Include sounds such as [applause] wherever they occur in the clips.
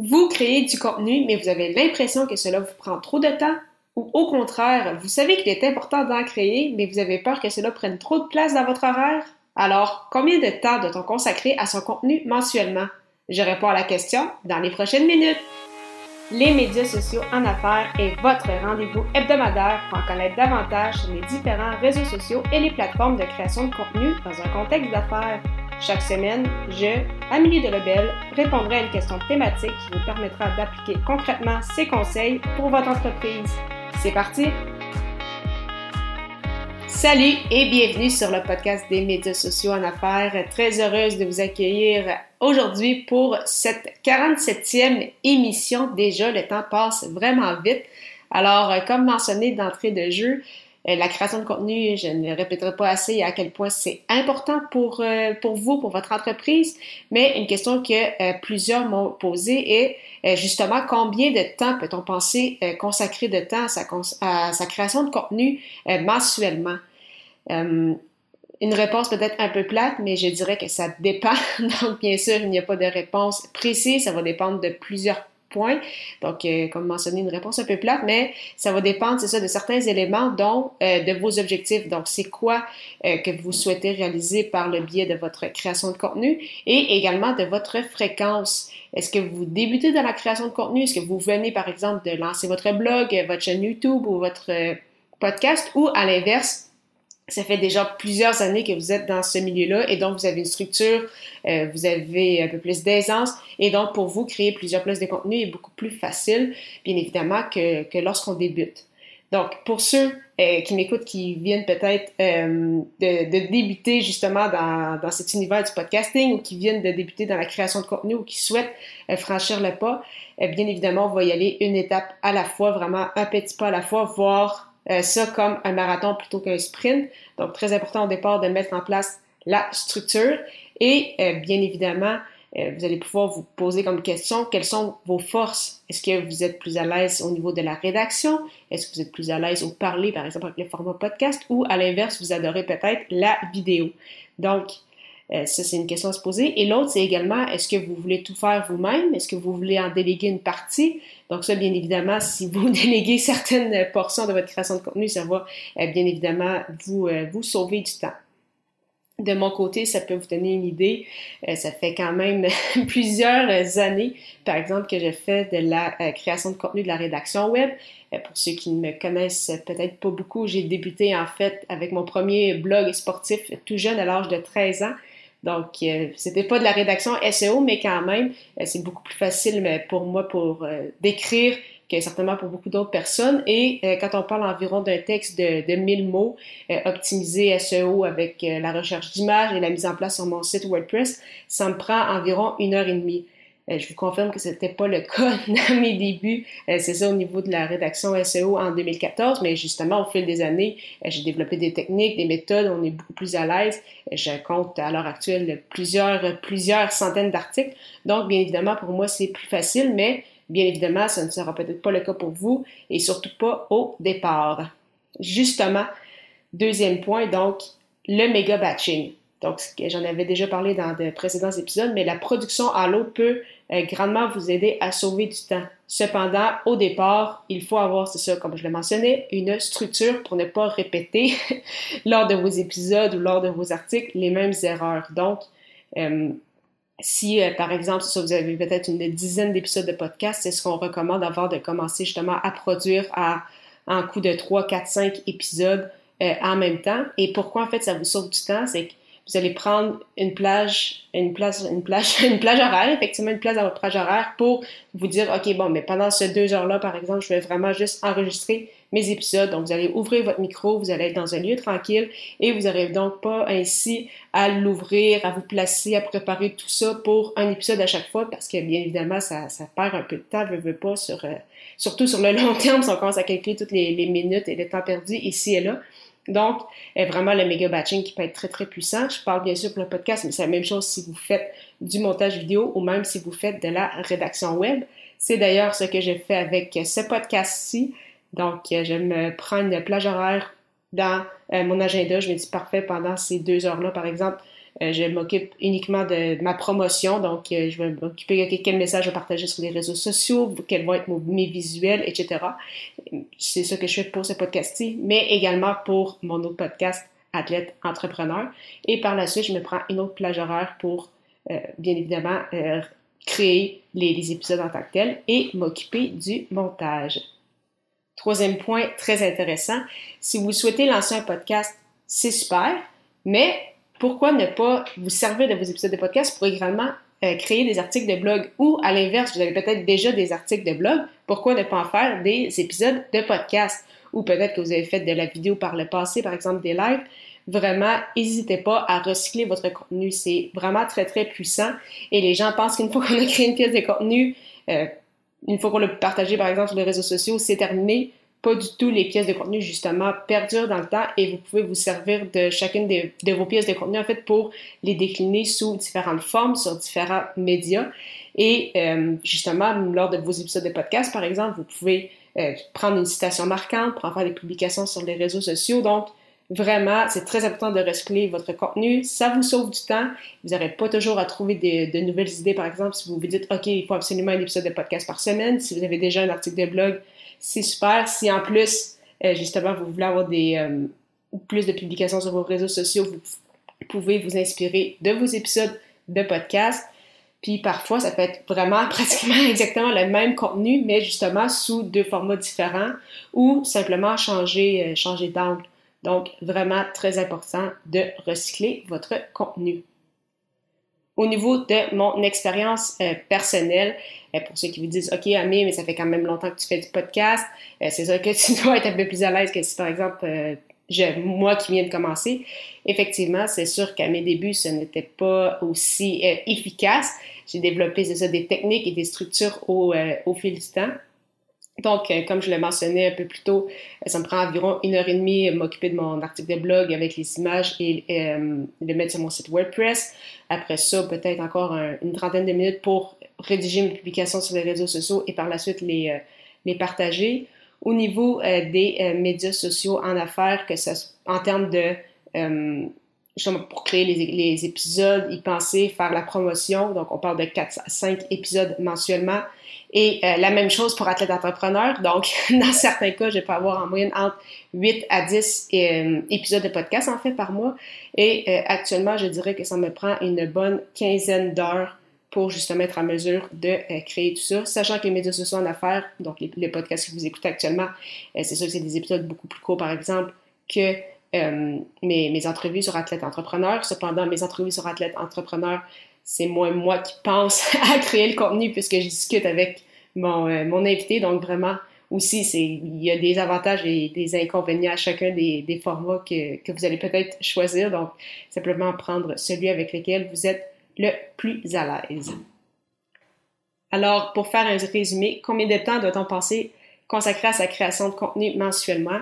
Vous créez du contenu, mais vous avez l'impression que cela vous prend trop de temps ou au contraire, vous savez qu'il est important d'en créer, mais vous avez peur que cela prenne trop de place dans votre horaire? Alors, combien de temps doit-on consacrer à son contenu mensuellement? Je réponds à la question dans les prochaines minutes. Les médias sociaux en affaires est votre rendez-vous hebdomadaire pour en connaître davantage sur les différents réseaux sociaux et les plateformes de création de contenu dans un contexte d'affaires. Chaque semaine, je, Amélie Delebel, répondrai à une question thématique qui vous permettra d'appliquer concrètement ces conseils pour votre entreprise. C'est parti! Salut et bienvenue sur le podcast des médias sociaux en affaires. Très heureuse de vous accueillir aujourd'hui pour cette 47e émission. Déjà, le temps passe vraiment vite. Alors, comme mentionné d'entrée de jeu, la création de contenu, je ne répéterai pas assez à quel point c'est important pour, euh, pour vous, pour votre entreprise, mais une question que euh, plusieurs m'ont posée est justement combien de temps peut-on penser consacrer de temps à sa, à sa création de contenu mensuellement? une réponse peut-être un peu plate, mais je dirais que ça dépend. [laughs] Donc, bien sûr, il n'y a pas de réponse précise. Ça va dépendre de plusieurs Donc, euh, comme mentionné, une réponse un peu plate, mais ça va dépendre, c'est ça, de certains éléments, dont euh, de vos objectifs. Donc, c'est quoi euh, que vous souhaitez réaliser par le biais de votre création de contenu et également de votre fréquence. Est-ce que vous débutez dans la création de contenu? Est-ce que vous venez, par exemple, de lancer votre blog, votre chaîne YouTube ou votre podcast? Ou à l'inverse, ça fait déjà plusieurs années que vous êtes dans ce milieu-là et donc vous avez une structure, euh, vous avez un peu plus d'aisance et donc pour vous, créer plusieurs places de contenu est beaucoup plus facile, bien évidemment, que, que lorsqu'on débute. Donc, pour ceux euh, qui m'écoutent, qui viennent peut-être euh, de, de, débuter justement dans, dans, cet univers du podcasting ou qui viennent de débuter dans la création de contenu ou qui souhaitent franchir le pas, bien évidemment, on va y aller une étape à la fois, vraiment un petit pas à la fois, voir euh, ça comme un marathon plutôt qu'un sprint. Donc, très important au départ de mettre en place la structure. Et euh, bien évidemment, euh, vous allez pouvoir vous poser comme question quelles sont vos forces? Est-ce que vous êtes plus à l'aise au niveau de la rédaction? Est-ce que vous êtes plus à l'aise au parler, par exemple, avec le format podcast? Ou à l'inverse, vous adorez peut-être la vidéo. Donc, euh, ça, c'est une question à se poser. Et l'autre, c'est également, est-ce que vous voulez tout faire vous-même? Est-ce que vous voulez en déléguer une partie? Donc ça, bien évidemment, si vous [laughs] déléguez certaines portions de votre création de contenu, ça va euh, bien évidemment vous, euh, vous sauver du temps. De mon côté, ça peut vous donner une idée. ça fait quand même [laughs] plusieurs années, par exemple, que je fais de la création de contenu de la rédaction web. pour ceux qui ne me connaissent peut-être pas beaucoup, j'ai débuté en fait avec mon premier blog sportif tout jeune à l'âge de 13 ans. Donc, euh, c'était pas de la rédaction SEO, mais quand même, euh, c'est beaucoup plus facile pour moi pour euh, d'écrire que certainement pour beaucoup d'autres personnes. Et quand on parle environ d'un texte de, de 1000 mots, optimisé SEO avec la recherche d'images et la mise en place sur mon site WordPress, ça me prend environ une heure et demie. Euh, je vous confirme que ce n'était pas le [laughs] cas dans mes débuts. Euh, c'est ça au niveau de la rédaction SEO en 2014, mais justement, au fil des années, euh, j'ai développé des techniques, des méthodes, on est beaucoup plus à l'aise. Je compte à l'heure actuelle plusieurs, plusieurs centaines d'articles. Donc, bien évidemment, pour moi, c'est plus facile, mais bien évidemment, ça ne sera peut-être pas le cas pour vous et surtout pas au départ. Justement, deuxième point, donc, le méga batching. Donc, j'en avais déjà parlé dans de précédents épisodes, mais la production à l'eau peut grandement vous aider à sauver du temps. Cependant, au départ, il faut avoir, c'est ça, comme je l'ai mentionné, une structure pour ne pas répéter [laughs] lors de vos épisodes ou lors de vos articles les mêmes erreurs. Donc, euh, si, euh, par exemple, si vous avez peut-être une dizaine d'épisodes de podcast, c'est ce qu'on recommande avant de commencer justement à produire à, un coup de 3, 4, 5 épisodes en même temps. Et pourquoi, en fait, ça vous sauve du temps? C'est que vous allez prendre une plage, une plage, une plage, [laughs] une plage horaire, effectivement une place dans votre plage horaire pour vous dire, OK, bon, mais pendant ces deux heures-là, par exemple, je vais vraiment juste enregistrer mes épisodes. Donc, vous allez ouvrir votre micro, vous allez être dans un lieu tranquille et vous n'arrivez donc pas ainsi à l'ouvrir, à vous placer, à préparer tout ça pour un épisode à chaque fois parce que, bien évidemment, ça, ça perd un peu de temps, je veux pas, sur, euh, surtout sur le [laughs] long terme, si on commence à calculer toutes les, les minutes et le temps perdu ici et là. Donc, vraiment le méga batching qui peut être très, très puissant. Je parle bien sûr pour le podcast, mais c'est la même chose si vous faites du montage vidéo ou même si vous faites de la rédaction web. C'est d'ailleurs ce que je fais avec ce podcast-ci. Donc, euh, je me prends une plage horaire dans euh, mon agenda. Je me dis parfait pendant ces deux heures-là, par exemple, je m'occupe uniquement de ma promotion, donc euh, je vais m'occuper de quels messages je vais partager sur les réseaux sociaux, quels vont être mes visuels, etc. C'est ça que je fais pour ce podcast-ci, mais également pour mon autre podcast, Athlète Entrepreneur. Et par la suite, je me prends une autre plage horaire pour, euh, bien évidemment, créer les, les épisodes en tant que tels et m'occuper du montage. Troisième point très intéressant, si vous souhaitez lancer un podcast, c'est super, mais pourquoi ne pas vous servir de vos épisodes de podcast pour également euh, créer des articles de blog? Ou à l'inverse, vous avez peut-être déjà des articles de blog, pourquoi ne pas en faire des épisodes de podcast? Ou peut-être que vous avez fait de la vidéo par le passé, par exemple des lives. Vraiment, n'hésitez pas à recycler votre contenu. C'est vraiment très, très puissant. Et les gens pensent qu'une fois qu'on a créé une pièce de contenu, euh, une fois qu'on l'a partagé, par exemple, sur les réseaux sociaux, c'est terminé pas du tout les pièces de contenu, justement, perdurent dans le temps et vous pouvez vous servir de chacune de, vos pièces de contenu, en fait, pour les décliner sous différentes formes, sur différents médias. Et euh, justement, lors de vos épisodes de podcast, par exemple, vous pouvez euh, prendre une citation marquante pour en faire des publications sur les réseaux sociaux. Donc, vraiment, c'est très important de recycler votre contenu. Ça vous sauve du temps. Vous n'aurez pas toujours à trouver de nouvelles idées, par exemple, si vous vous dites, OK, il faut absolument un épisode de podcast par semaine. Si vous avez déjà un article de blog, c'est super. Si en plus, euh, justement, vous voulez avoir euh, plus de publications sur vos réseaux sociaux, vous pouvez vous inspirer de vos épisodes de podcast. Puis parfois, ça peut être vraiment [laughs] pratiquement exactement le même contenu, mais justement sous deux formats différents ou simplement changer, euh, changer d'angle. Donc, vraiment très important de recycler votre contenu. Au niveau de mon expérience euh, personnelle, euh, pour ceux qui vous disent, OK, Amé, mais ça fait quand même longtemps que tu fais du podcast, euh, c'est sûr que [laughs] tu dois être un peu plus à l'aise que si, par exemple, je, moi qui viens de commencer. Effectivement, c'est sûr qu'à mes débuts, ce n'était pas aussi efficace. J'ai développé, ça, des techniques et des structures au, au fil du temps. Donc, euh, comme je l'ai mentionné un peu plus tôt, euh, ça me prend environ une heure et demie m'occuper de mon article de blog avec les images et euh, le mettre sur mon site WordPress. Après ça, peut-être encore une trentaine de minutes pour rédiger mes publications sur les réseaux sociaux et par la suite les, les partager. Au niveau des médias sociaux en affaires, que ça, en termes de justement pour créer les, épisodes, y penser, faire la promotion. Donc, on parle de 4 à 5 épisodes mensuellement. Et euh, la même chose pour athlète entrepreneur. Donc, [laughs] dans certains cas, je peux avoir en moyenne entre 8 à 10 euh, épisodes de podcast, en fait, par mois. Et euh, actuellement, je dirais que ça me prend une bonne quinzaine d'heures pour justement être en mesure de créer tout ça. Sachant que les médias sociaux en affaires, donc les, podcasts que vous écoutez actuellement, c'est sûr que c'est des épisodes beaucoup plus courts, par exemple, que mes, mes entrevues sur athlète entrepreneur. Cependant, mes entrevues sur athlète entrepreneur, c'est moi moi qui pense [laughs] à créer le contenu puisque je discute avec mon, euh, invité. Donc vraiment, aussi, il y a des avantages et des inconvénients à chacun des, des formats que, que vous allez peut-être choisir. Donc, simplement prendre celui avec lequel vous êtes le plus à l'aise. Alors, pour faire un résumé, combien de temps doit-on penser consacrer à sa création de contenu mensuellement?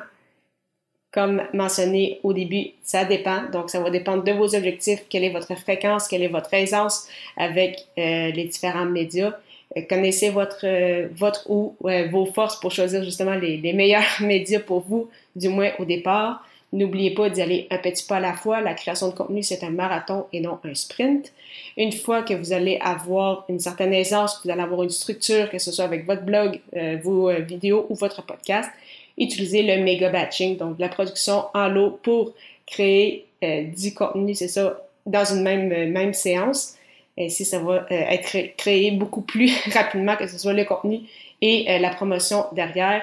Comme mentionné au début, ça dépend. Donc, ça va dépendre de vos objectifs, quelle est votre fréquence, quelle est votre aisance avec euh, les différents médias? Euh, connaissez votre, euh, votre ou vos forces pour choisir justement les, les, meilleurs [laughs] médias pour vous, du moins au départ. N'oubliez pas d'y aller un petit pas à la fois. La création de contenu, c'est un marathon et non un sprint. Une fois que vous allez avoir une certaine aisance, vous allez avoir une structure, que ce soit avec votre blog, vos vidéos ou votre podcast, utiliser le méga batching, donc la production en lot pour créer euh, du contenu, c'est ça, dans une même, euh, même séance. Ainsi, ça va euh, être créé beaucoup plus [laughs] rapidement que ce soit le contenu et la promotion derrière.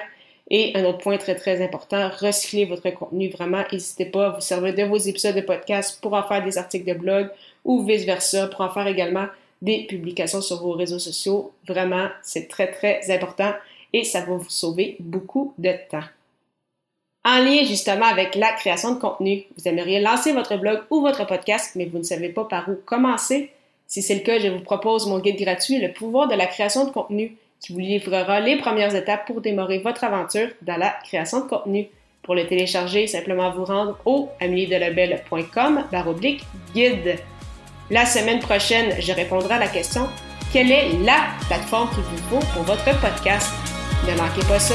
Et un autre point très très important, recycler votre contenu. Vraiment, n'hésitez pas à vous servir de vos épisodes de podcast pour en faire des articles de blog ou vice-versa, pour en faire également des publications sur vos réseaux sociaux. Vraiment, c'est très très important et ça va vous sauver beaucoup de temps. En lien justement avec la création de contenu, vous aimeriez lancer votre blog ou votre podcast, mais vous ne savez pas par où commencer. Si c'est le cas, je vous propose mon guide gratuit, Le pouvoir de la création de contenu, qui vous livrera les premières étapes pour démarrer votre aventure dans la création de contenu. Pour le télécharger, simplement vous rendre au ameliedelabel.com baroblique guide. La semaine prochaine, je répondrai à la question quelle est la plateforme qu'il vous faut pour votre podcast? Ne manquez pas ça.